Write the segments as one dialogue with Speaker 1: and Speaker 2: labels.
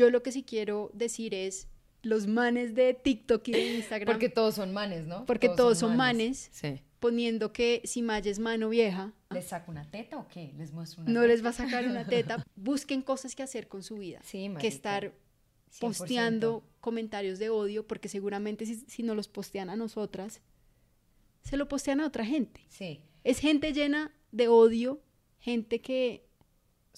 Speaker 1: Yo lo que sí quiero decir es los manes de TikTok y de Instagram.
Speaker 2: Porque todos son manes, ¿no?
Speaker 1: Porque todos, son manes.
Speaker 2: Sí.
Speaker 1: Poniendo que si Maya es mano vieja.
Speaker 2: ¿Les saco una teta o qué? ¿Les muestro una
Speaker 1: No
Speaker 2: teta?
Speaker 1: les va a sacar una teta. Busquen cosas que hacer con su vida.
Speaker 2: Sí,
Speaker 1: que
Speaker 2: marica.
Speaker 1: estar
Speaker 2: 100%.
Speaker 1: posteando comentarios de odio, porque seguramente si, si no los postean a nosotras, se lo postean a otra gente.
Speaker 2: Sí.
Speaker 1: Es gente llena de odio, gente que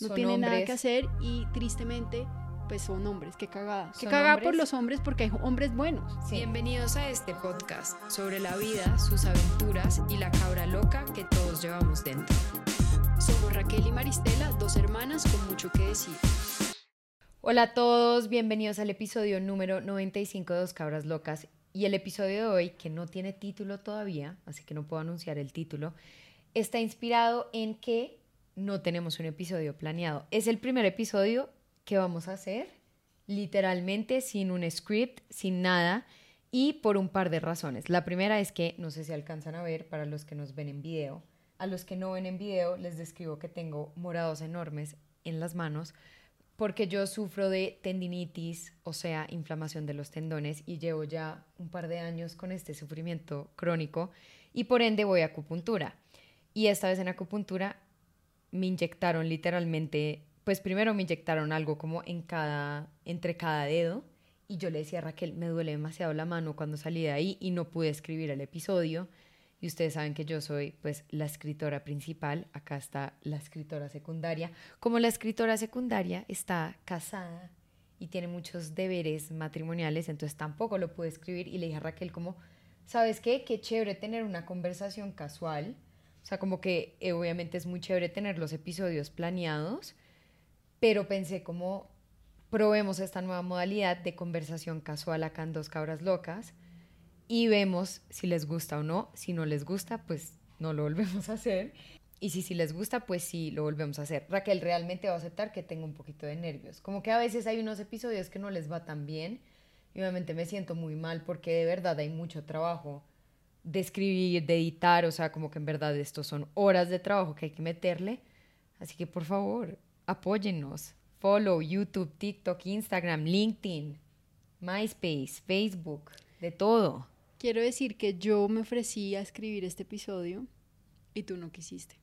Speaker 1: no
Speaker 2: Son
Speaker 1: tiene nada que hacer y tristemente pues son hombres, qué cagada. Qué cagada por
Speaker 2: hombres.
Speaker 1: los hombres porque hay hombres buenos.
Speaker 2: Sí.
Speaker 3: Bienvenidos a este podcast sobre la vida, sus aventuras y la cabra loca que todos llevamos dentro. Somos Raquel y Maristela, dos hermanas con mucho que decir.
Speaker 2: Hola a todos, bienvenidos al episodio número 95 de Dos Cabras Locas. Y el episodio de hoy, que no tiene título todavía, así que no puedo anunciar el título, está inspirado en que no tenemos un episodio planeado. Es el primer episodio que vamos a hacer, literalmente sin un script, sin nada, y por un par de razones. La primera es que, no sé si alcanzan a ver para los que nos ven en video, a los que no ven en video les describo que tengo morados enormes en las manos porque yo sufro de tendinitis, o sea, inflamación de los tendones, y llevo ya un par de años con este sufrimiento crónico, y por ende voy a acupuntura. Y esta vez en acupuntura me inyectaron literalmente, pues primero me inyectaron algo como en cada, entre cada dedo, y yo le decía a Raquel, me duele demasiado la mano cuando salí de ahí y no pude escribir el episodio. Y ustedes saben que yo soy pues la escritora principal, acá está la escritora secundaria. Como la escritora secundaria está casada y tiene muchos deberes matrimoniales, entonces tampoco lo pude escribir y le dije a Raquel como, ¿sabes qué? Qué chévere tener una conversación casual. O sea, como que eh, obviamente es muy chévere tener los episodios planeados, pero pensé como, probemos esta nueva modalidad de conversación casual acá en Dos Cabras Locas y vemos si les gusta o no. Si no les gusta, pues no lo volvemos a hacer. Y si sí les gusta, pues sí lo volvemos a hacer. Raquel realmente va a aceptar que tengo un poquito de nervios. Como que a veces hay unos episodios que no les va tan bien. Y obviamente me siento muy mal porque de verdad hay mucho trabajo de escribir, de editar. O sea, como que en verdad estos son horas de trabajo que hay que meterle. Así que por favor, apóyennos. Follow YouTube, TikTok, Instagram, LinkedIn, MySpace, Facebook, de todo.
Speaker 1: Quiero decir que yo me ofrecí a escribir este episodio y tú no quisiste.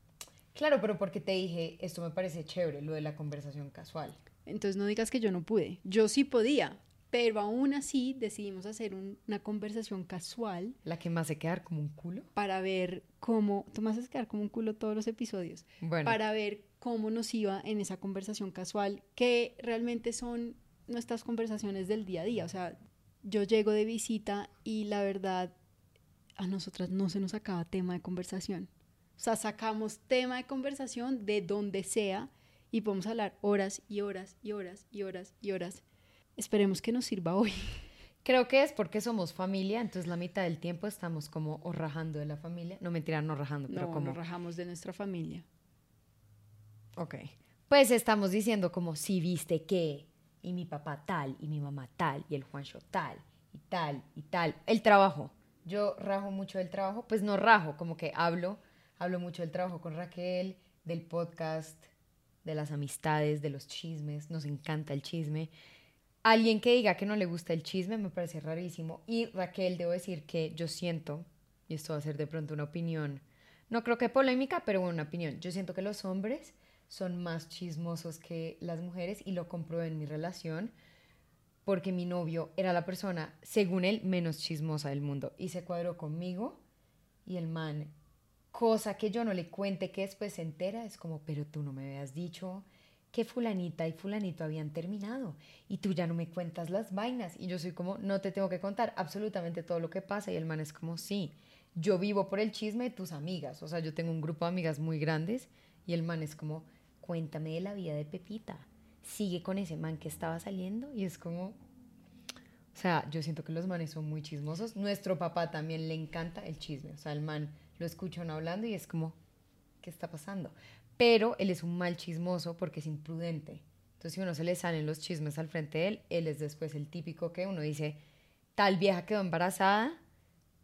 Speaker 2: Claro, pero porque te dije, esto me parece chévere, lo de la conversación casual.
Speaker 1: Entonces no digas que yo no pude. Yo sí podía, pero aún así decidimos hacer un- una conversación casual
Speaker 2: La que me hace quedar como un culo.
Speaker 1: para ver cómo, tú me haces quedar como un culo todos los episodios,
Speaker 2: Bueno,
Speaker 1: para ver cómo nos iba en esa conversación casual, que realmente son nuestras conversaciones del día a día. O sea, yo llego de visita y la verdad, a nosotras no se nos acaba tema de conversación. O sea, sacamos tema de conversación de donde sea y podemos hablar horas y horas y horas y horas y horas. Esperemos que nos sirva hoy.
Speaker 2: creo que es porque somos familia, entonces la mitad del tiempo estamos como o rajando de la familia. No mentira, no rajando, pero
Speaker 1: No,
Speaker 2: como...
Speaker 1: nos rajamos de nuestra familia.
Speaker 2: Ok. Pues estamos diciendo como si viste que, y mi papá tal, y mi mamá tal, y el Juancho tal, y tal, y tal. El trabajo. Yo rajo mucho del trabajo, pues no rajo, como que hablo, hablo mucho del trabajo con Raquel, del podcast, de las amistades, de los chismes, nos encanta el chisme. Alguien que diga que no le gusta el chisme me parece rarísimo. Y Raquel, debo decir que yo siento, y esto va a ser de pronto una opinión, no creo que polémica, pero una opinión. Yo siento que los hombres son más chismosos que las mujeres y lo comprobé en mi relación porque mi novio era la persona, según él, menos chismosa del mundo y se cuadró conmigo y el man, cosa que yo no le cuente que después se entera, es como, pero tú no me habías dicho que fulanita y fulanito habían terminado y tú ya no me cuentas las vainas y yo soy como, no te tengo que contar absolutamente todo lo que pasa y el man es como, sí, yo vivo por el chisme de tus amigas, o sea, yo tengo un grupo de amigas muy grandes y el man es como, cuéntame de la vida de Pepita, sigue con ese man que estaba saliendo y es como, o sea, yo siento que los manes son muy chismosos. Nuestro papá también le encanta el chisme. O sea, el man lo escucha hablando y es como, ¿qué está pasando? Pero él es un mal chismoso porque es imprudente. Entonces, si uno se le salen los chismes al frente de él, él es después el típico que uno dice, tal vieja quedó embarazada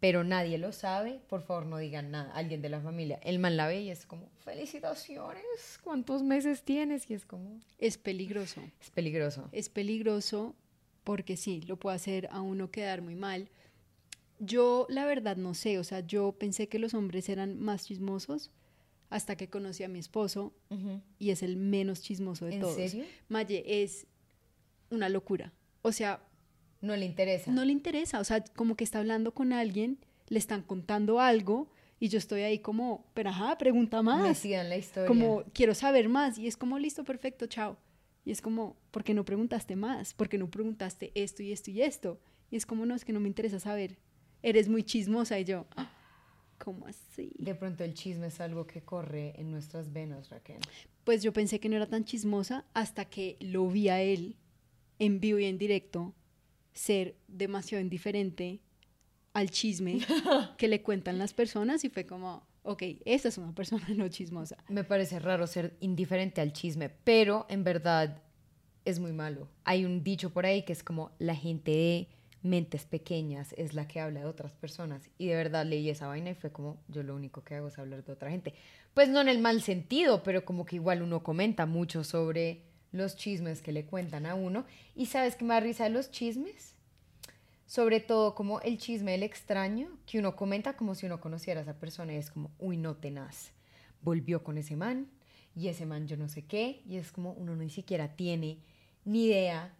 Speaker 2: pero nadie lo sabe, por favor no digan nada. Alguien de la familia, el man la ve y es como, felicitaciones, ¿cuántos meses tienes? Y es como,
Speaker 1: Es peligroso.
Speaker 2: es peligroso.
Speaker 1: Es peligroso porque sí, lo puede hacer a uno quedar muy mal. Yo la verdad no sé, o sea, yo pensé que los hombres eran más chismosos hasta que conocí a mi esposo y es el menos chismoso de
Speaker 2: ¿En
Speaker 1: todos.
Speaker 2: serio?
Speaker 1: Maye es una locura. O sea,
Speaker 2: No le interesa.
Speaker 1: no le interesa, o sea, como que está hablando con alguien, le están contando algo y yo estoy ahí como, pero ajá, pregunta más.
Speaker 2: En la historia.
Speaker 1: Como quiero saber más y es como listo, perfecto, chao. Y es como, ¿por qué no preguntaste más? ¿Por qué no preguntaste esto y esto y esto? Y es como, no, es que no me interesa saber. Eres muy chismosa y yo, "Ah, ¿cómo así?
Speaker 2: De pronto el chisme es algo que corre en nuestras venas, Raquel.
Speaker 1: Pues yo pensé que no era tan chismosa hasta que lo vi a él en vivo y en directo ser demasiado indiferente al chisme que le cuentan las personas y fue como, ok, esta es una persona no chismosa.
Speaker 2: Me parece raro ser indiferente al chisme, pero en verdad es muy malo. Hay un dicho por ahí que es como la gente de mentes pequeñas es la que habla de otras personas. Y de verdad leí esa vaina y fue como, yo lo único que hago es hablar de otra gente. Pues no en el mal sentido, pero como que igual uno comenta mucho sobre los chismes que le cuentan a uno. ¿Y sabes qué me da risa de los chismes? Sobre todo como el chisme del extraño, que uno comenta como si uno conociera a esa persona y es como, uy, no tenaz. Volvió con ese man y ese man yo no sé qué. Y es como uno ni siquiera tiene ni idea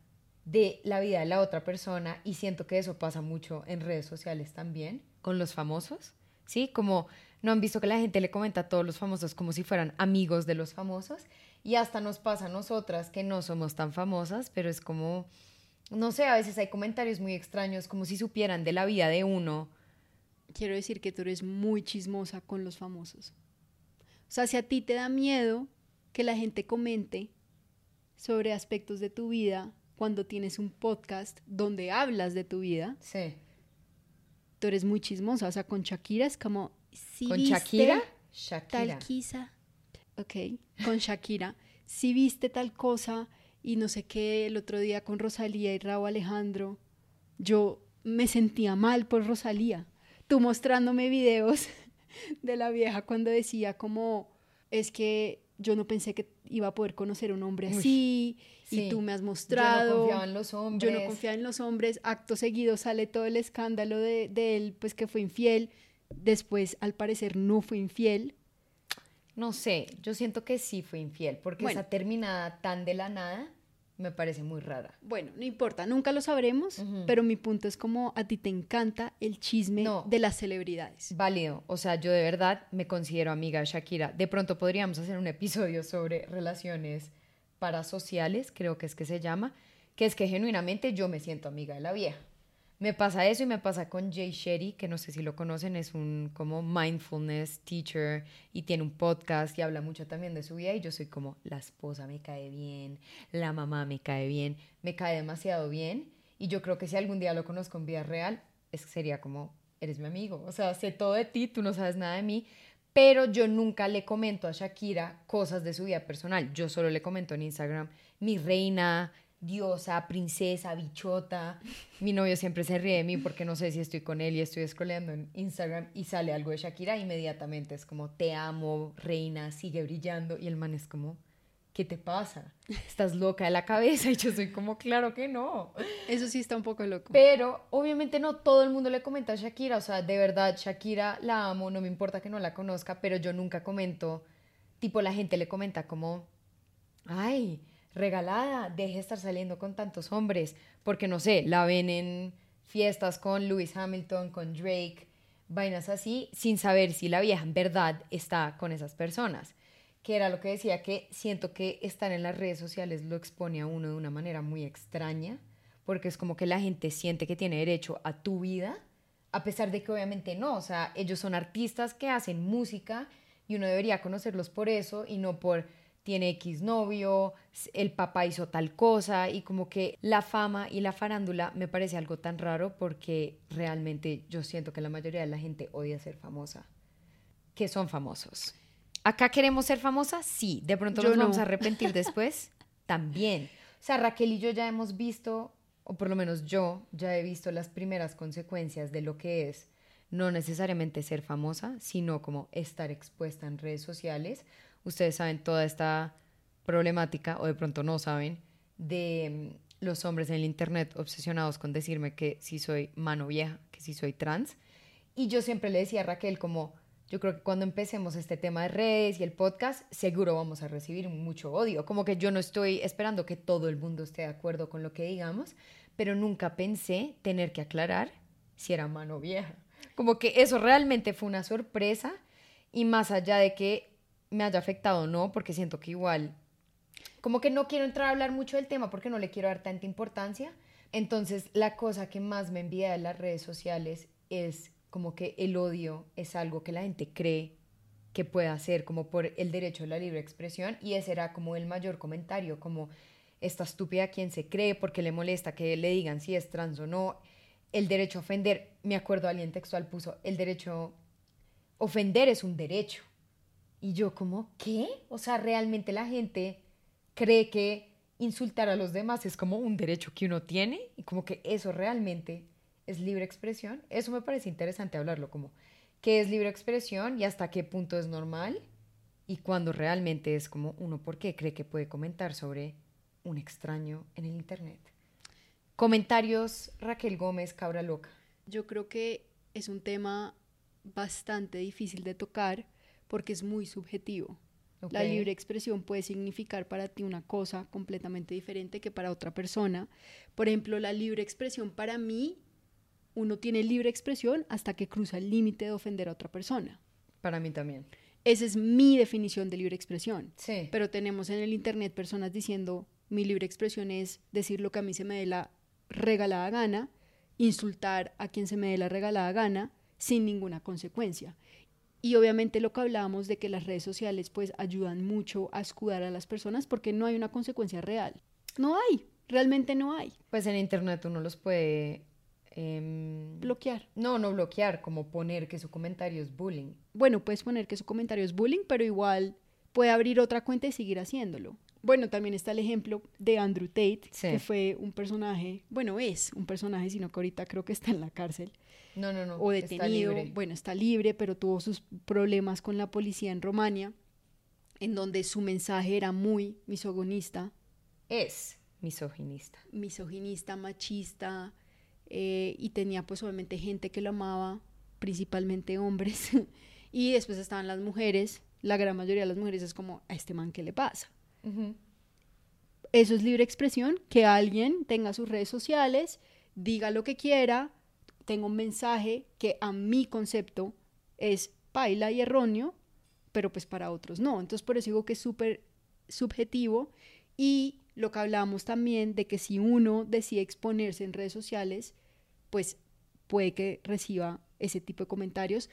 Speaker 2: de la vida de la otra persona y siento que eso pasa mucho en redes sociales también con los famosos, ¿sí? Como no han visto que la gente le comenta a todos los famosos como si fueran amigos de los famosos y hasta nos pasa a nosotras que no somos tan famosas, pero es como, no sé, a veces hay comentarios muy extraños como si supieran de la vida de uno.
Speaker 1: quiero decir que tú eres muy chismosa con los famosos. O sea, si a ti te da miedo que la gente comente sobre aspectos de tu vida cuando tienes un podcast donde hablas de tu vida,
Speaker 2: Sí.
Speaker 1: tú eres muy chismosa. O sea, con Shakira es como... "¿Sí
Speaker 2: ¿Con
Speaker 1: viste
Speaker 2: Shakira? Shakira.
Speaker 1: Tal quizá. Ok, con Shakira. Si viste tal cosa y no sé qué el otro día con Rosalía y Raúl Alejandro, yo me sentía mal por Rosalía. Tú mostrándome videos de la vieja cuando decía como, es que yo no pensé que iba a poder conocer a un hombre
Speaker 2: Uy,
Speaker 1: así
Speaker 2: sí.
Speaker 1: y tú me has
Speaker 2: Yo no
Speaker 1: mostrado.
Speaker 2: confiaba en los
Speaker 1: Yo
Speaker 2: hombres.
Speaker 1: no confiaba en los hombres. Acto seguido sale todo el escándalo de, de él, pues que fue infiel. Después, al parecer, no fue infiel.
Speaker 2: No sé, yo siento que sí fue infiel, porque
Speaker 1: Bueno.
Speaker 2: esa terminada tan de la nada me parece muy rara.
Speaker 1: Bueno, no importa, nunca lo sabremos, pero mi punto es como a ti te encanta el chisme
Speaker 2: No.
Speaker 1: de las celebridades.
Speaker 2: Válido, o sea, yo de verdad me considero amiga de Shakira. De pronto podríamos hacer un episodio sobre relaciones parasociales, creo que es que se llama, que es que genuinamente yo me siento amiga de la vieja. Me pasa eso y me pasa con Jay Shetty, que no sé si lo conocen, es un como mindfulness teacher y tiene un podcast y habla mucho también de su vida y yo soy como la esposa me cae bien, la mamá me cae bien, me cae demasiado bien y yo creo que si algún día lo conozco en vida real, es sería como eres mi amigo, o sea, sé todo de ti, tú no sabes nada de mí, pero yo nunca le comento a Shakira cosas de su vida personal, yo solo le comento en Instagram, mi reina, diosa, princesa, bichota. Mi novio siempre se ríe de mí porque no sé si estoy con él y estoy scrolleando en Instagram y sale algo de Shakira, inmediatamente es como, te amo, reina, sigue brillando. Y el man es como, ¿qué te pasa? ¿Estás loca de la cabeza? Y yo soy como, claro que no.
Speaker 1: Eso sí está un poco loco.
Speaker 2: Pero obviamente no todo el mundo le comenta a Shakira, o sea, de verdad, Shakira la amo, no me importa que no la conozca, pero yo nunca comento, tipo la gente le comenta como, ay, regalada, deje de estar saliendo con tantos hombres, porque no sé, la ven en fiestas con Lewis Hamilton, con Drake, vainas así, sin saber si la vieja en verdad está con esas personas. Que era lo que decía, que siento que estar en las redes sociales lo expone a uno de una manera muy extraña, porque es como que la gente siente que tiene derecho a tu vida, a pesar de que obviamente no, o sea, ellos son artistas que hacen música y uno debería conocerlos por eso y no por tiene X novio, el papá hizo tal cosa y como que la fama y la farándula me parece algo tan raro porque realmente yo siento que la mayoría de la gente odia ser famosa. Que son famosos. ¿Acá queremos ser famosas? Sí. ¿De pronto
Speaker 1: Yo
Speaker 2: nos vamos a arrepentir después? También. O sea, Raquel y yo ya hemos visto, o por lo menos yo ya he visto las primeras consecuencias de lo que es no necesariamente ser famosa, sino como estar expuesta en redes sociales. Ustedes saben toda esta problemática, o de pronto no saben, de mm, los hombres en el Internet obsesionados con decirme que si soy mano vieja, que si soy trans. Y yo siempre le decía a Raquel como, yo creo que cuando empecemos este tema de redes y el podcast, seguro vamos a recibir mucho odio. Como que yo no estoy esperando que todo el mundo esté de acuerdo con lo que digamos, pero nunca pensé tener que aclarar si era mano vieja. Como que eso realmente fue una sorpresa y más allá de que me haya afectado o no, porque siento que igual, como que no quiero entrar a hablar mucho del tema porque no le quiero dar tanta importancia. Entonces, la cosa que más me envía de las redes sociales es como que el odio es algo que la gente cree que puede hacer como por el derecho a la libre expresión y ese era como el mayor comentario, como esta estúpida quien se cree porque le molesta que le digan si es trans o no, el derecho a ofender, me acuerdo alguien textual puso, el derecho, ofender es un derecho. Y yo como, ¿qué? O sea, realmente la gente cree que insultar a los demás es como un derecho que uno tiene y como que eso realmente es libre expresión. Eso me parece interesante hablarlo, como qué es libre expresión y hasta qué punto es normal y cuando realmente es como uno por qué cree que puede comentar sobre un extraño en el Internet. Comentarios, Raquel Gómez, Cabra Loca.
Speaker 1: Yo creo que es un tema bastante difícil de tocar porque es muy subjetivo. La libre expresión puede significar para ti una cosa completamente diferente que para otra persona. Por ejemplo, la libre expresión para mí uno tiene libre expresión hasta que cruza el límite de ofender a otra persona.
Speaker 2: Para mí también.
Speaker 1: Esa es mi definición de libre expresión.
Speaker 2: Sí.
Speaker 1: Pero tenemos en el Internet personas diciendo, mi libre expresión es decir lo que a mí se me dé la regalada gana, insultar a quien se me dé la regalada gana, sin ninguna consecuencia. Y obviamente lo que hablábamos de que las redes sociales pues ayudan mucho a escudar a las personas porque no hay una consecuencia real. No hay, realmente no hay.
Speaker 2: Pues en Internet uno los puede Em,
Speaker 1: bloquear.
Speaker 2: No, no bloquear, como poner que su comentario es bullying.
Speaker 1: Bueno, puedes poner que su comentario es bullying, pero igual puede abrir otra cuenta y seguir haciéndolo. Bueno, también está el ejemplo de Andrew Tate, que fue un personaje, bueno, es un personaje, sino que ahorita creo que está en la cárcel.
Speaker 2: No, no, no.
Speaker 1: O detenido. Bueno, está libre, pero tuvo sus problemas con la policía en Romania, en donde su mensaje era muy misogonista.
Speaker 2: Es misoginista.
Speaker 1: Misoginista, machista, eh, y tenía pues obviamente gente que lo amaba, principalmente hombres, y después estaban las mujeres, la gran mayoría de las mujeres es como, a este man, ¿qué le pasa? Eso es libre expresión, que alguien tenga sus redes sociales, diga lo que quiera, tenga un mensaje que a mi concepto es paila y erróneo, pero pues para otros no. Entonces por eso digo que es súper subjetivo y lo que hablábamos también de que si uno decide exponerse en redes sociales, pues puede que reciba ese tipo de comentarios.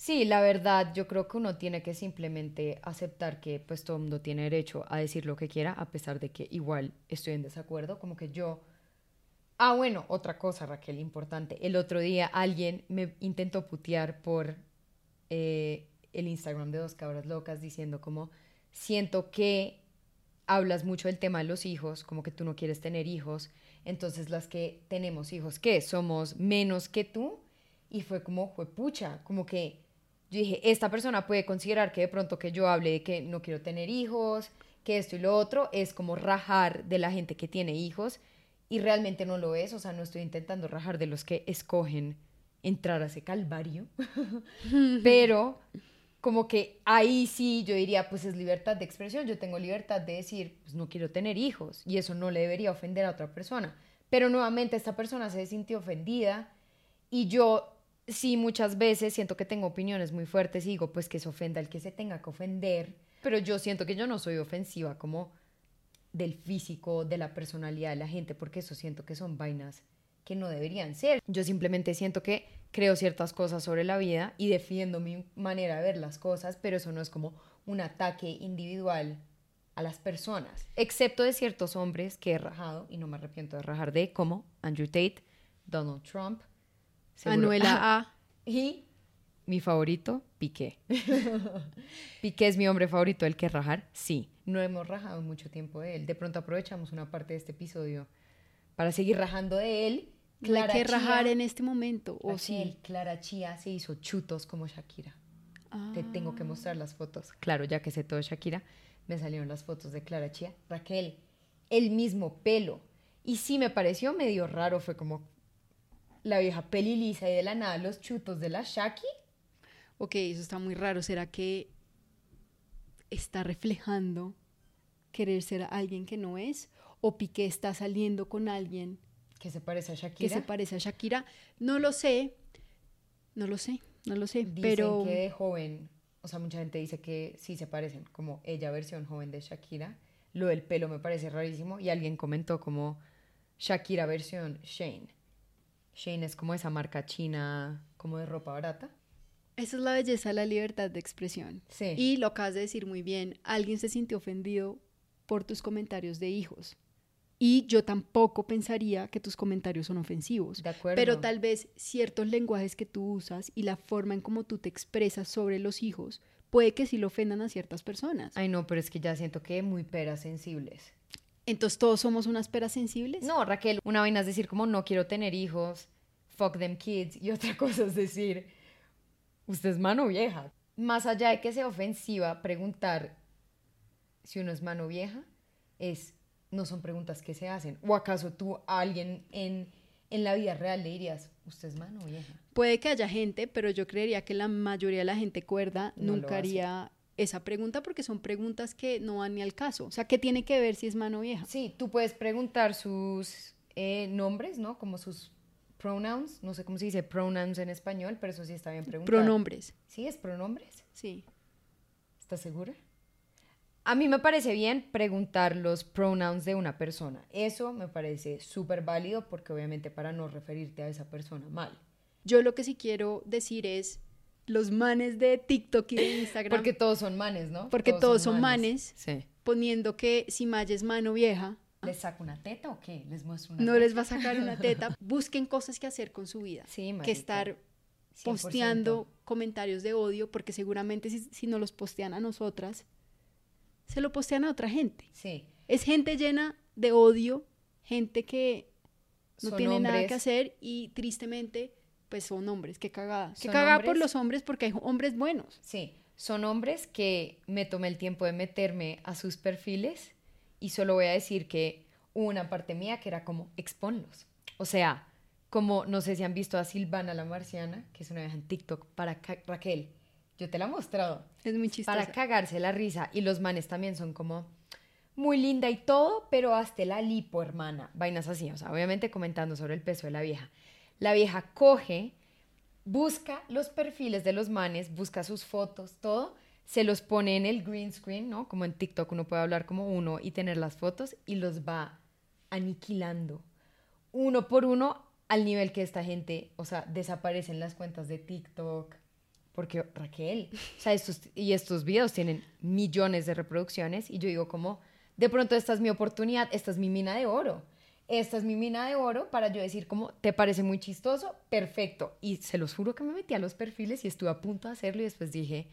Speaker 2: Sí, la verdad, yo creo que uno tiene que simplemente aceptar que pues todo el mundo tiene derecho a decir lo que quiera, a pesar de que igual estoy en desacuerdo, como que yo... Ah, bueno, otra cosa, Raquel, importante. El otro día alguien me intentó putear por eh, el Instagram de Dos Cabras Locas diciendo como, siento que hablas mucho del tema de los hijos, como que tú no quieres tener hijos, entonces las que tenemos hijos, ¿qué? Somos menos que tú. Y fue como, fue pucha, como que yo dije, esta persona puede considerar que de pronto que yo hable de que no quiero tener hijos, que esto y lo otro, es como rajar de la gente que tiene hijos y realmente no lo es, o sea, no estoy intentando rajar de los que escogen entrar a ese calvario, pero como que ahí sí yo diría, pues es libertad de expresión, yo tengo libertad de decir, pues no quiero tener hijos y eso no le debería ofender a otra persona. Pero nuevamente esta persona se sintió ofendida y yo sí muchas veces siento que tengo opiniones muy fuertes y digo, pues que se ofenda el que se tenga que ofender, pero yo siento que yo no soy ofensiva como del físico, de la personalidad de la gente, porque eso siento que son vainas que no deberían ser. Yo simplemente siento que creo ciertas cosas sobre la vida y defiendo mi manera de ver las cosas, pero eso no es como un ataque individual a las personas, excepto de ciertos hombres que he rajado y no me arrepiento de rajar de, como Andrew Tate, Donald Trump,
Speaker 1: Anuela A.
Speaker 2: Y mi favorito, Piqué. Piqué es mi hombre favorito, el que rajar, sí. No hemos rajado mucho tiempo de él. De pronto aprovechamos una parte de este episodio para seguir rajando de él
Speaker 1: hay
Speaker 2: Clara
Speaker 1: que rajar en este momento. O
Speaker 2: Raquel,
Speaker 1: sí.
Speaker 2: Clara Chía se hizo chutos como Shakira. Te tengo
Speaker 1: Ah.
Speaker 2: que mostrar las fotos. Claro, ya que sé todo Shakira, me salieron las fotos de Clara Chía. Raquel, el mismo pelo. Y sí me pareció medio raro, fue como la vieja peli lisa y de la nada los chutos de la Shaki.
Speaker 1: Ok, eso está muy raro. ¿Será que está reflejando querer ser alguien que no es? ¿O Piqué está saliendo con alguien
Speaker 2: Que se parece a
Speaker 1: que
Speaker 2: Shakira.
Speaker 1: se parece a Shakira? No lo sé. No lo sé. No lo sé.
Speaker 2: Dicen
Speaker 1: pero
Speaker 2: que de joven, o sea, mucha gente dice que sí se parecen, como ella versión joven de Shakira. Lo del pelo me parece rarísimo y alguien comentó como Shakira versión Shane. Shane es como esa marca china, como de ropa barata.
Speaker 1: esa es la belleza de la libertad de expresión.
Speaker 2: Sí.
Speaker 1: Y lo acabas de decir muy bien. Alguien se sintió ofendido por tus comentarios de hijos. Y yo tampoco pensaría que tus comentarios son ofensivos.
Speaker 2: De acuerdo.
Speaker 1: Pero tal vez ciertos lenguajes que tú usas y la forma en cómo tú te expresas sobre los hijos puede que sí lo ofendan a ciertas personas.
Speaker 2: Ay, no, pero es que ya siento que muy peras sensibles.
Speaker 1: Entonces todos somos unas peras sensibles.
Speaker 2: No, Raquel, una vaina es decir como no quiero tener hijos, fuck them kids, y otra cosa es decir, usted es mano vieja. Más allá de que sea ofensiva, preguntar si uno es mano vieja es, no son preguntas que se hacen. ¿O acaso tú a alguien en, en la vida real le dirías, usted es mano vieja?
Speaker 1: Puede que haya gente, pero yo creería que la mayoría de la gente cuerda
Speaker 2: No
Speaker 1: nunca haría esa pregunta porque son preguntas que no van ni al caso. O sea, ¿qué tiene que ver si es mano vieja?
Speaker 2: Sí, tú puedes preguntar sus eh, nombres, ¿no? Como sus pronouns, no sé cómo se dice pronouns en español, pero eso sí está bien preguntar.
Speaker 1: Pronombres,
Speaker 2: ¿Sí es pronombres?
Speaker 1: sí.
Speaker 2: ¿Estás segura? A mí me parece bien preguntar los pronouns de una persona. Eso me parece súper válido porque obviamente para no referirte a esa persona mal.
Speaker 1: Yo lo que sí quiero decir es los manes de TikTok y de Instagram
Speaker 2: Porque todos son manes, ¿no?
Speaker 1: Porque todos son manes.
Speaker 2: Sí.
Speaker 1: poniendo que si Maya es mano vieja,
Speaker 2: ¿Les saco una teta o qué? ¿Les muestro una
Speaker 1: no
Speaker 2: teta?
Speaker 1: les va a sacar una teta. Busquen cosas que hacer con su vida.
Speaker 2: Sí,
Speaker 1: que
Speaker 2: marica,
Speaker 1: estar
Speaker 2: 100%.
Speaker 1: posteando comentarios de odio, porque seguramente si, si no los postean a nosotras, se lo postean a otra gente.
Speaker 2: Sí.
Speaker 1: Es gente llena de odio, gente que no
Speaker 2: Son
Speaker 1: tiene nada que hacer y tristemente, pues son hombres. Qué cagada. Qué cagada por los hombres porque hay hombres buenos.
Speaker 2: Sí, son hombres que me tomé el tiempo de meterme a sus perfiles y solo voy a decir que hubo una parte mía que era como exponlos. O sea, como no sé si han visto a Silvana la Marciana, que es una vieja en TikTok, para ca- Raquel, yo te la he mostrado,
Speaker 1: Es muy chistoso.
Speaker 2: para cagarse la risa y los manes también son como muy linda y todo, pero hasta la lipo, hermana, vainas así, o sea, obviamente comentando sobre el peso de la vieja. La vieja coge busca los perfiles de los manes, busca sus fotos, todo, se los pone en el green screen, ¿no? Como en TikTok uno puede hablar como uno y tener las fotos y los va aniquilando uno por uno al nivel que esta gente, o sea, desaparecen las cuentas de TikTok. Porque Raquel, o sea, estos, y estos videos tienen millones de reproducciones y yo digo como, de pronto esta es mi oportunidad, esta es mi mina de oro. Esta es mi mina de oro para yo decir como, ¿te parece muy chistoso? Perfecto. Y se los juro que me metí a los perfiles y estuve a punto de hacerlo y después dije,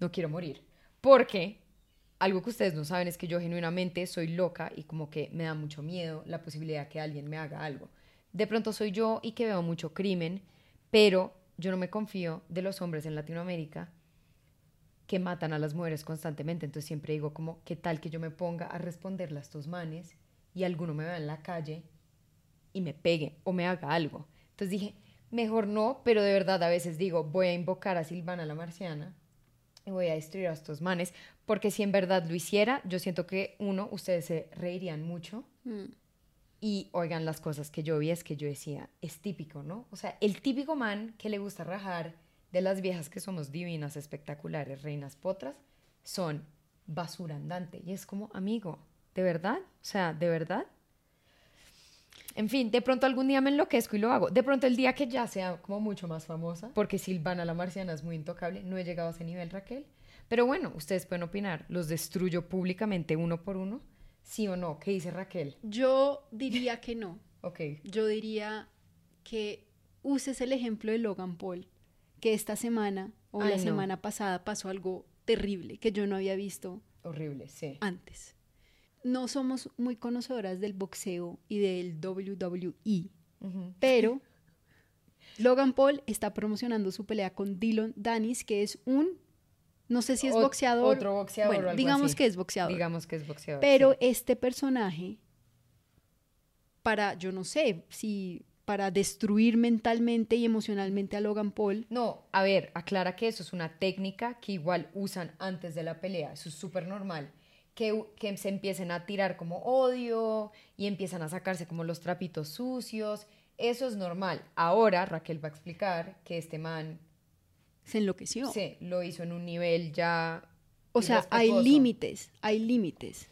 Speaker 2: no quiero morir. Porque algo que ustedes no saben es que yo genuinamente soy loca y como que me da mucho miedo la posibilidad que alguien me haga algo. De pronto soy yo y que veo mucho crimen, pero yo no me confío de los hombres en Latinoamérica que matan a las mujeres constantemente. Entonces siempre digo como, ¿qué tal que yo me ponga a responderle a estos manes y alguno me vea en la calle y me pegue o me haga algo? Entonces dije, mejor no, pero de verdad a veces digo, voy a invocar a Silvana la Marciana y voy a destruir a estos manes, porque si en verdad lo hiciera, yo siento que uno, ustedes se reirían mucho
Speaker 1: Mm.
Speaker 2: y oigan las cosas que yo vi, es que yo decía, es típico, ¿no? O sea, el típico man que le gusta rajar de las viejas que somos divinas, espectaculares, reinas potras, son basura andante. Y es como, amigo, ¿de verdad? O sea, ¿de verdad? En fin, de pronto algún día me enloquezco y lo hago. De pronto el día que ya sea como mucho más famosa, porque Silvana la Marciana es muy intocable, no he llegado a ese nivel, Raquel. Pero bueno, ustedes pueden opinar. ¿Los destruyo públicamente uno por uno? ¿Sí o no? ¿Qué dice Raquel?
Speaker 1: Yo diría que no.
Speaker 2: Ok.
Speaker 1: Yo diría que uses el ejemplo de Logan Paul, que esta semana o
Speaker 2: Ay,
Speaker 1: la
Speaker 2: no.
Speaker 1: semana pasada pasó algo terrible que yo no había visto
Speaker 2: Horrible, sí.
Speaker 1: antes. No somos muy conocedoras del boxeo y del WWE, Pero Logan Paul está promocionando su pelea con Dylan Danis, que es un, no sé si es
Speaker 2: Ot-
Speaker 1: boxeador.
Speaker 2: otro boxeador
Speaker 1: Bueno,
Speaker 2: o algo
Speaker 1: digamos
Speaker 2: así.
Speaker 1: que es boxeador.
Speaker 2: Digamos que es boxeador.
Speaker 1: Pero
Speaker 2: sí.
Speaker 1: este personaje, para, yo no sé, si para destruir mentalmente y emocionalmente a Logan Paul,
Speaker 2: No, a ver, aclara que eso es una técnica que igual usan antes de la pelea. Eso es súper normal. Que, se empiecen a tirar como odio y empiezan a sacarse como los trapitos sucios. Eso es normal. Ahora Raquel va a explicar que este man
Speaker 1: se enloqueció.
Speaker 2: sí, lo hizo en un nivel ya.
Speaker 1: o sea, hay límites, hay límites.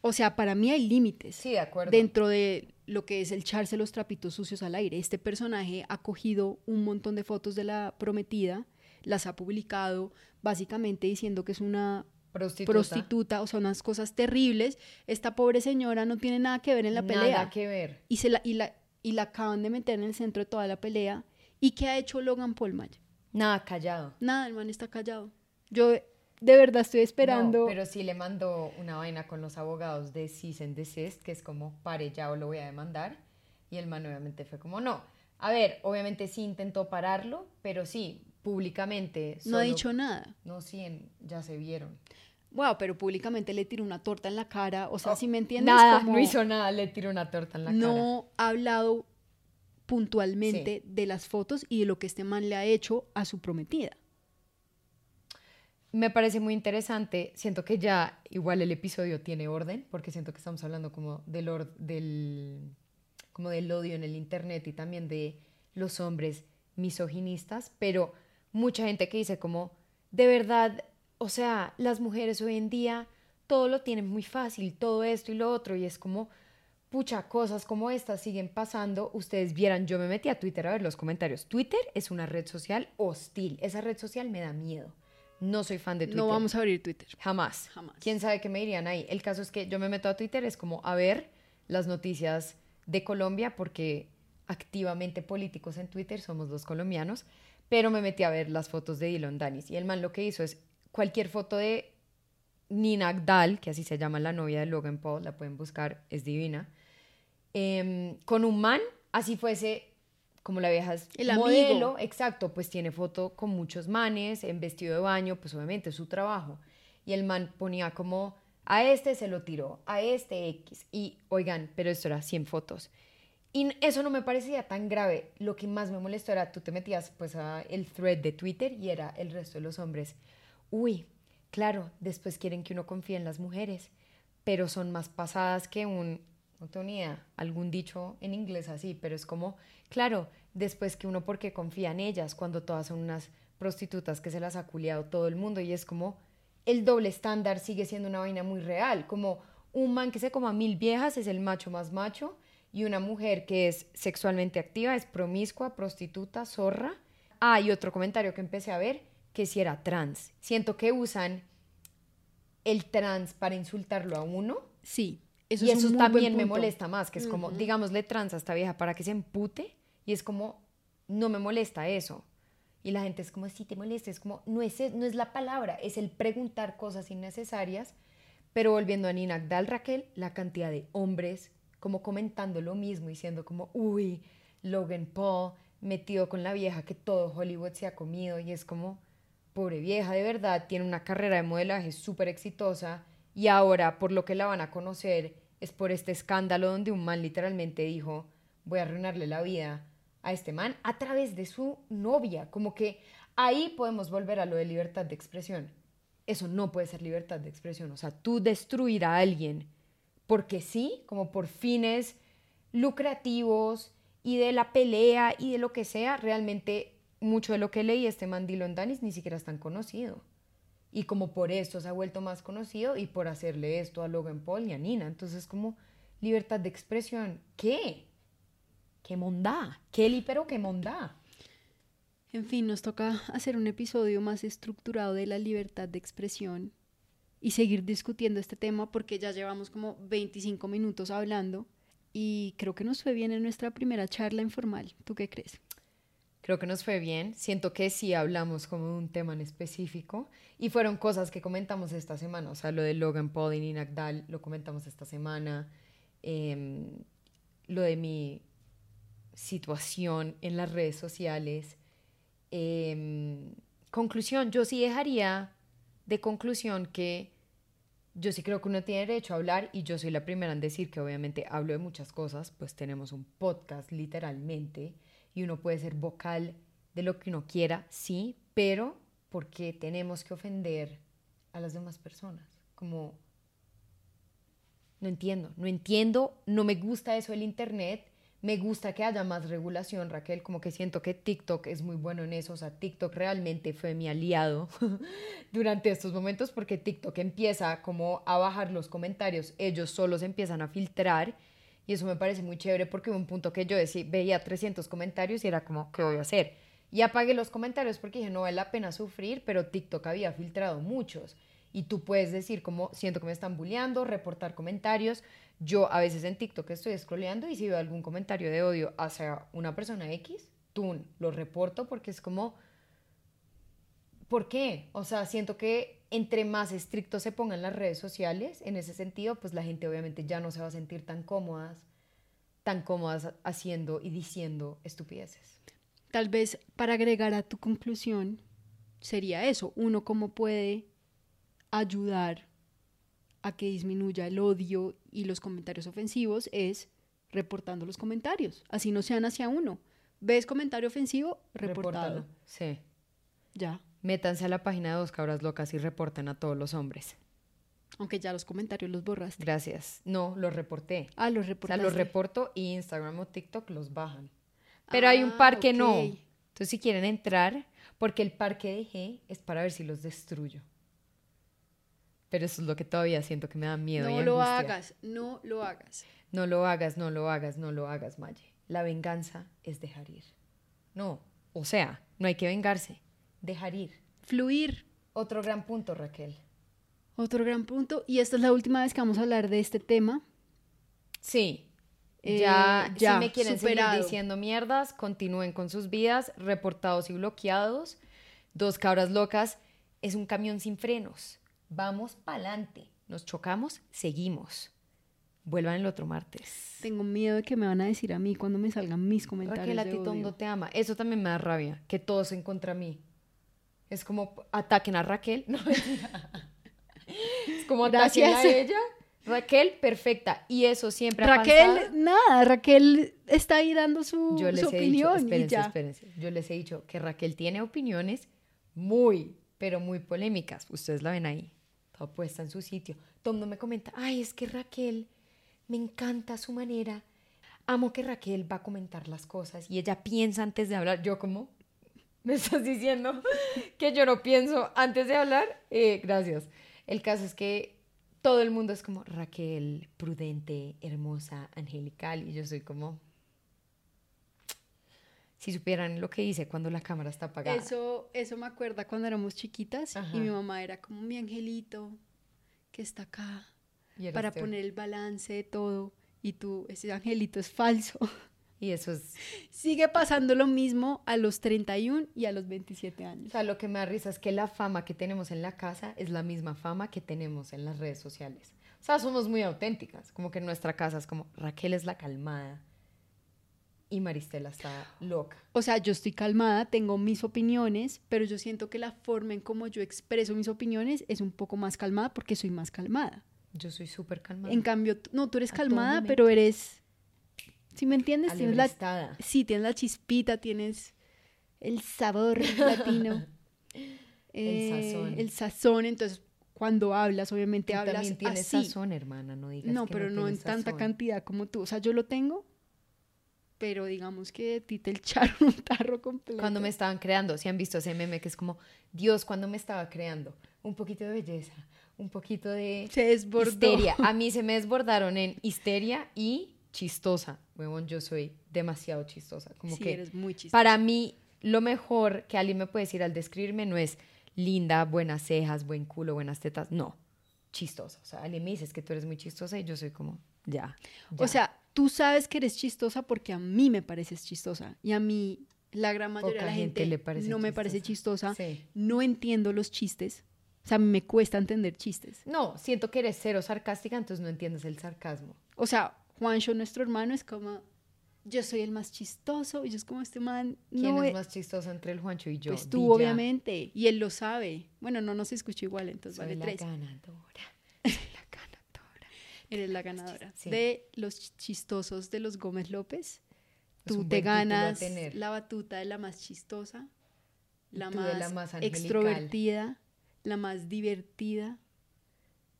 Speaker 1: O sea, para mí hay límites.
Speaker 2: Sí, de acuerdo.
Speaker 1: dentro de lo que es el echarse los trapitos sucios al aire. Este personaje ha cogido un montón de fotos de la prometida, las ha publicado básicamente diciendo que es una
Speaker 2: Prostituta.
Speaker 1: prostituta, o sea, unas cosas terribles. Esta pobre señora no tiene nada que ver en la pelea.
Speaker 2: Nada que ver.
Speaker 1: Y, se la, y, la, y la acaban de meter en el centro de toda la pelea. ¿Y qué ha hecho Logan Paul Maya?
Speaker 2: Nada, callado.
Speaker 1: Nada, el man está callado. Yo de verdad estoy esperando.
Speaker 2: No, pero sí le mandó una vaina con los abogados de cease and desist, que es como, pare ya o lo voy a demandar. Y el man obviamente fue como, no. A ver, obviamente sí intentó pararlo, pero sí, públicamente.
Speaker 1: no ha dicho nada.
Speaker 2: No, sí, en- ya se vieron.
Speaker 1: Wow, pero públicamente le tiró una torta en la cara. O sea,
Speaker 2: Oh,
Speaker 1: si me entiendes,
Speaker 2: Nada,
Speaker 1: como
Speaker 2: no hizo nada, le tiró una torta en la cara.
Speaker 1: no ha hablado puntualmente de las fotos y de lo que este man le ha hecho a su prometida.
Speaker 2: Me parece muy interesante. Siento que ya igual el episodio tiene orden, porque siento que estamos hablando como del, or- del, como del odio en el internet y también de los hombres misoginistas, pero mucha gente que dice como, de verdad, o sea, las mujeres hoy en día todo lo tienen muy fácil, todo esto y lo otro, y es como, pucha, cosas como estas siguen pasando. Ustedes vieran, yo me metí a Twitter a ver los comentarios. Twitter es una red social hostil, esa red social me da miedo. No soy fan de Twitter.
Speaker 1: No vamos a abrir Twitter.
Speaker 2: Jamás.
Speaker 1: Jamás.
Speaker 2: ¿Quién sabe qué me dirían ahí? El caso es que yo me meto a Twitter, es como a ver las noticias de Colombia, porque activamente políticos en Twitter somos los colombianos, pero me metí a ver las fotos de Dylan Danis. Y el man lo que hizo es cualquier foto de Nina Agdal, que así se llama la novia de Logan Paul, la pueden buscar, es divina, em, con un man, así fuese como la vieja es
Speaker 1: El amigo.
Speaker 2: modelo, exacto, pues tiene foto con muchos manes, en vestido de baño, pues obviamente es su trabajo. Y el man ponía como, a este se lo tiró, a este X. Y oigan, pero esto era 100 fotos. Y eso no me parecía tan grave. Lo que más me molestó era, tú te metías pues a el thread de Twitter y era el resto de los hombres. Uy, claro, después quieren que uno confíe en las mujeres, pero son más pasadas que un, no tengo ni algún dicho en inglés así, pero es como, claro, después que uno porque confía en ellas, cuando todas son unas prostitutas que se las ha culiado todo el mundo y es como, el doble estándar sigue siendo una vaina muy real, como un man que se coma mil viejas es el macho más macho y una mujer que es sexualmente activa es promiscua, prostituta, zorra. Ah, y otro comentario que empecé a ver, que si era trans. Siento que usan el trans para insultarlo a uno
Speaker 1: Sí, eso
Speaker 2: y
Speaker 1: es
Speaker 2: eso también me molesta más, que es como, digámosle trans a esta vieja para que se empute y es como, no me molesta eso. Y la gente es como, si te molesta, es como, no es, no es la palabra, es el preguntar cosas innecesarias. Pero volviendo a Nina Agdal, Raquel, la cantidad de hombres como comentando lo mismo, diciendo como, uy, Logan Paul metido con la vieja que todo Hollywood se ha comido y es como, pobre vieja, de verdad, tiene una carrera de modelaje súper exitosa y ahora por lo que la van a conocer es por este escándalo donde un man literalmente dijo, voy a arruinarle la vida a este man a través de su novia, como que ahí podemos volver a lo de libertad de expresión. Eso no puede ser libertad de expresión, o sea, tú destruir a alguien porque sí, como por fines lucrativos y de la pelea y de lo que sea, realmente mucho de lo que leí este man Dylan Danis ni siquiera es tan conocido. Y como por esto se ha vuelto más conocido y por hacerle esto a Logan Paul y a Nina. Entonces como libertad de expresión, ¿qué? ¿Qué mondá? ¿Qué pero qué mondá?
Speaker 1: En fin, nos toca hacer un episodio más estructurado de la libertad de expresión y seguir discutiendo este tema porque ya llevamos como 25 minutos hablando y creo que nos fue bien en nuestra primera charla informal. ¿Tú qué crees?
Speaker 2: Creo que nos fue bien. Siento que sí hablamos como de un tema en específico y fueron cosas que comentamos esta semana. O sea, lo de Logan Paul y Nina lo comentamos esta semana. Em, lo de mi situación en las redes sociales. Em, conclusión, yo sí dejaría de conclusión que yo sí creo que uno tiene derecho a hablar y yo soy la primera en decir que obviamente hablo de muchas cosas, pues tenemos un podcast literalmente y uno puede ser vocal de lo que uno quiera, sí, pero porque tenemos que ofender a las demás personas, como no entiendo, no entiendo, no me gusta eso del internet me gusta que haya más regulación, Raquel, como que siento que TikTok es muy bueno en eso, o sea, TikTok realmente fue mi aliado durante estos momentos porque TikTok empieza como a bajar los comentarios, ellos solos empiezan a filtrar y eso me parece muy chévere porque hubo un punto que yo decía, veía 300 comentarios y era como, ¿qué voy a hacer? Y apagué los comentarios porque dije, no vale la pena sufrir, pero TikTok había filtrado muchos y tú puedes decir como, siento que me están bulleando, reportar comentarios, yo a veces en TikTok estoy scrolleando y si veo algún comentario de odio hacia una persona X, tú lo reporto porque es como, ¿por qué? O sea, siento que entre más estrictos se pongan las redes sociales, en ese sentido, pues la gente obviamente ya no se va a sentir tan cómodas, tan cómodas haciendo y diciendo estupideces.
Speaker 1: Tal vez para agregar a tu conclusión sería eso, uno cómo puede ayudar a que disminuya el odio y los comentarios ofensivos es reportando los comentarios, así no sean hacia uno. ¿Ves comentario ofensivo? Reportado.
Speaker 2: Sí.
Speaker 1: Ya.
Speaker 2: Métanse a la página de Dos Cabras Locas y reporten a todos los hombres.
Speaker 1: Aunque ya los comentarios los borraste.
Speaker 2: Gracias. No, los reporté.
Speaker 1: Ah, los
Speaker 2: O
Speaker 1: reportaste.
Speaker 2: sea, los reporto y Instagram o TikTok los bajan. Pero hay un par que no.
Speaker 1: Ah.
Speaker 2: Entonces, si quieren entrar, porque el par que dejé es para ver si los destruyo. Pero eso es lo que todavía siento que me da miedo. y
Speaker 1: No lo hagas, no lo hagas.
Speaker 2: No lo hagas, no lo hagas, no lo hagas, Maye. La venganza es dejar ir. No, o sea, no hay que vengarse, dejar ir.
Speaker 1: Fluir,
Speaker 2: Otro gran punto, Raquel.
Speaker 1: otro gran punto. Y esta es la última vez que vamos a hablar de este tema.
Speaker 2: Sí.
Speaker 1: Eh,
Speaker 2: ya,
Speaker 1: ya,
Speaker 2: si me quieren
Speaker 1: superado.
Speaker 2: seguir diciendo mierdas, continúen con sus vidas, reportados y bloqueados. Dos cabras locas es un camión sin frenos. Vamos pa'lante. Nos chocamos, seguimos. Vuelvan el otro martes.
Speaker 1: Tengo miedo de que me van a decir a mí cuando me salgan mis comentarios.
Speaker 2: Raquel, a
Speaker 1: de
Speaker 2: ti todo el
Speaker 1: odio.
Speaker 2: mundo te ama. Eso también me da rabia, que todos en contra mí. Es como ataquen a Raquel. No, es como ataquen a ella. Raquel, perfecta. Y eso siempre
Speaker 1: Raquel, nada, Raquel está ahí dando su,
Speaker 2: Yo les
Speaker 1: su
Speaker 2: he dicho,
Speaker 1: opinión y
Speaker 2: espérense,
Speaker 1: ya.
Speaker 2: espérense. Yo les he dicho que Raquel tiene opiniones muy, pero muy polémicas. Ustedes la ven ahí, toda puesta en su sitio. El mundo me comenta, ay, es que Raquel, me encanta su manera. Amo que Raquel va a comentar las cosas y ella piensa antes de hablar. Yo como, ¿me estás diciendo que yo no pienso antes de hablar? Eh, gracias. El caso es que todo el mundo es como Raquel, prudente, hermosa, angelical y yo soy como, si supieran lo que hice cuando la cámara está apagada.
Speaker 1: Eso, eso me acuerda cuando éramos chiquitas
Speaker 2: Ajá.
Speaker 1: y mi mamá era como mi angelito que está acá para poner el balance de todo y tú, ese angelito es falso.
Speaker 2: Y eso es,
Speaker 1: Sigue pasando lo mismo a los 31 y a los 27
Speaker 2: o
Speaker 1: años.
Speaker 2: sea, lo que me da risa es que la fama que tenemos en la casa es la misma fama que tenemos en las redes sociales. O sea, somos muy auténticas, como que en nuestra casa es como Raquel es la calmada y Maristela está loca.
Speaker 1: O sea, yo estoy calmada, tengo mis opiniones, pero yo siento que la forma en cómo yo expreso mis opiniones es un poco más calmada porque soy más calmada.
Speaker 2: Yo soy súper calmada.
Speaker 1: En cambio, no, tú eres
Speaker 2: A
Speaker 1: calmada, pero eres, ¿sí me entiendes? Tienes la, sí, tienes la chispita, tienes el sabor latino. Eh,
Speaker 2: sazón.
Speaker 1: El sazón, entonces cuando hablas, obviamente
Speaker 2: Tú
Speaker 1: hablas
Speaker 2: también tienes
Speaker 1: así.
Speaker 2: sazón, hermana, no digas
Speaker 1: No,
Speaker 2: que
Speaker 1: pero no, en tanta
Speaker 2: sazón.
Speaker 1: cantidad como tú. O sea, yo lo tengo, pero digamos que de ti te echaron un tarro completo.
Speaker 2: Cuando me estaban creando, si han visto ese meme que es como, Dios, cuando me estaba creando, un poquito de belleza, un poquito de
Speaker 1: se desbordó.
Speaker 2: histeria. A mí se me desbordaron en histeria y chistosa. Huevón, yo soy demasiado chistosa. Como
Speaker 1: sí,
Speaker 2: que
Speaker 1: eres muy chistosa.
Speaker 2: para mí lo mejor que alguien me puede decir al describirme no es linda, buenas cejas, buen culo, buenas tetas. No, chistosa. O sea, alguien me dice "Es que tú eres muy chistosa y yo soy como, ya.
Speaker 1: O
Speaker 2: ya".
Speaker 1: sea, tú sabes que eres chistosa porque a mí me pareces chistosa. Y a mí, la gran mayoría
Speaker 2: Poca
Speaker 1: de la
Speaker 2: gente
Speaker 1: gente,
Speaker 2: le parece
Speaker 1: no me parece chistosa.
Speaker 2: Sí.
Speaker 1: No entiendo los chistes. O sea, me cuesta entender chistes.
Speaker 2: No, siento que eres cero sarcástica, entonces no entiendes el sarcasmo.
Speaker 1: O sea, Juancho, nuestro hermano, es como... yo soy el más chistoso. Y yo es como este man.
Speaker 2: ¿Quién
Speaker 1: no
Speaker 2: es
Speaker 1: e-
Speaker 2: más chistoso entre el Juancho y yo?
Speaker 1: Pues tú,
Speaker 2: ya.
Speaker 1: obviamente. Y él lo sabe. Bueno, no nos escucha igual, entonces
Speaker 2: Soy
Speaker 1: vale
Speaker 2: la
Speaker 1: tres.
Speaker 2: ganadora.
Speaker 1: Eres la ganadora.
Speaker 2: Sí.
Speaker 1: De los chistosos de los Gómez López, tú te ganas la batuta de la más chistosa, la
Speaker 2: tú
Speaker 1: más,
Speaker 2: la
Speaker 1: extrovertida, la más divertida.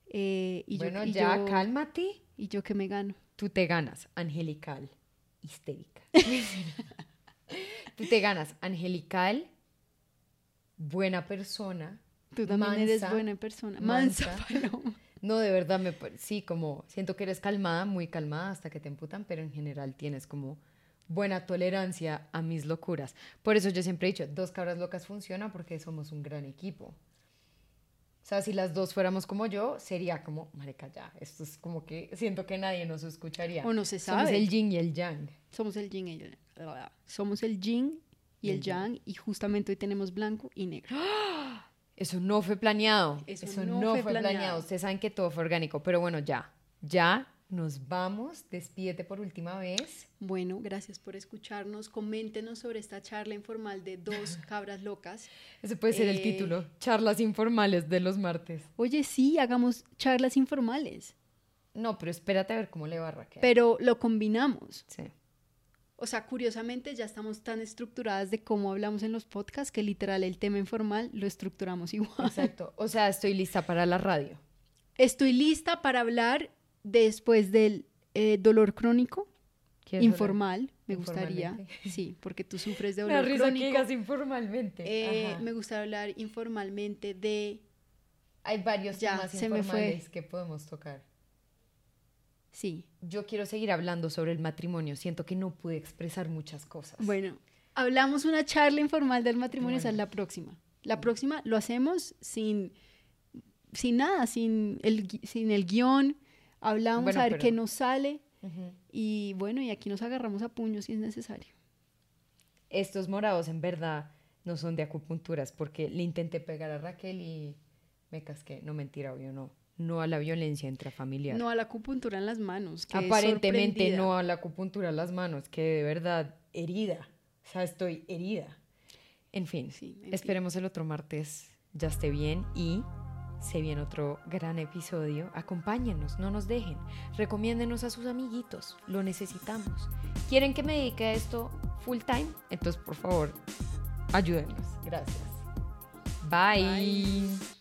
Speaker 1: eh, y yo-
Speaker 2: bueno,
Speaker 1: y
Speaker 2: ya,
Speaker 1: yo,
Speaker 2: cálmate.
Speaker 1: ¿Y yo que me gano?
Speaker 2: Tú te ganas angelical, histérica. tú te ganas angelical, buena persona.
Speaker 1: Tú también eres
Speaker 2: mansa,
Speaker 1: buena persona. Mansa,
Speaker 2: mansa.
Speaker 1: paloma.
Speaker 2: No, de verdad, me, sí, como siento que eres calmada, muy calmada hasta que te emputan, pero en general tienes como buena tolerancia a mis locuras. Por eso yo siempre he dicho, dos cabras locas funciona porque somos un gran equipo. O sea, si las dos fuéramos como yo, sería como, marica, ya, esto es como que siento que nadie nos escucharía.
Speaker 1: O no se
Speaker 2: Somos
Speaker 1: sabe.
Speaker 2: el yin y el yang.
Speaker 1: Somos el yin y el Somos el yin y el yang. Y justamente hoy tenemos blanco y negro.
Speaker 2: Eso no fue planeado.
Speaker 1: Eso
Speaker 2: Eso,
Speaker 1: no
Speaker 2: no,
Speaker 1: fue
Speaker 2: fue, planeado.
Speaker 1: planeado.
Speaker 2: Ustedes saben que todo fue orgánico. Pero bueno, ya. Ya nos vamos. Despídete por última vez.
Speaker 1: Bueno, gracias por escucharnos. Coméntenos sobre esta charla informal de dos cabras locas.
Speaker 2: Ese puede ser el
Speaker 1: Eh,
Speaker 2: título. Charlas informales de los martes.
Speaker 1: Oye, sí, hagamos charlas informales,
Speaker 2: No, pero espérate a ver cómo le va a Raquel.
Speaker 1: pero lo combinamos.
Speaker 2: Sí.
Speaker 1: O sea, curiosamente ya estamos tan estructuradas de cómo hablamos en los podcasts que literal el tema informal lo estructuramos igual.
Speaker 2: Exacto. O sea, estoy lista para la radio.
Speaker 1: Estoy lista para hablar después del eh, dolor crónico
Speaker 2: ¿Quieres
Speaker 1: informal, me gustaría. Sí, porque tú sufres de dolor
Speaker 2: risa que
Speaker 1: crónico.
Speaker 2: digas informalmente.
Speaker 1: Eh, me gustaría hablar informalmente de
Speaker 2: Hay varios
Speaker 1: Ya,
Speaker 2: temas
Speaker 1: se me fue.
Speaker 2: informales que podemos tocar.
Speaker 1: Sí.
Speaker 2: Yo quiero seguir hablando sobre el matrimonio. Siento que no pude expresar muchas cosas.
Speaker 1: Bueno, hablamos una charla informal del matrimonio, esa es
Speaker 2: Bueno.
Speaker 1: la próxima. La próxima lo hacemos sin, sin nada, sin el, gui- sin el guion, hablamos
Speaker 2: Bueno,
Speaker 1: a ver
Speaker 2: pero-
Speaker 1: qué nos sale y bueno, y aquí nos agarramos a puños si es necesario.
Speaker 2: estos morados en verdad no son de acupunturas porque le intenté pegar a Raquel y me casqué. No, mentira, obvio, no. No a la violencia intrafamiliar.
Speaker 1: No a la acupuntura en las manos.
Speaker 2: Aparentemente no a la acupuntura a las manos, que de verdad herida. O sea, estoy herida. En fin,
Speaker 1: Sí, en fin.
Speaker 2: esperemos el otro martes ya esté bien y se viene otro gran episodio. Acompáñenos, no nos dejen. Recomiéndenos a sus amiguitos, lo necesitamos. ¿Quieren que me dedique a esto full time? Entonces, por favor, ayúdenos. Gracias. Bye.
Speaker 1: Bye.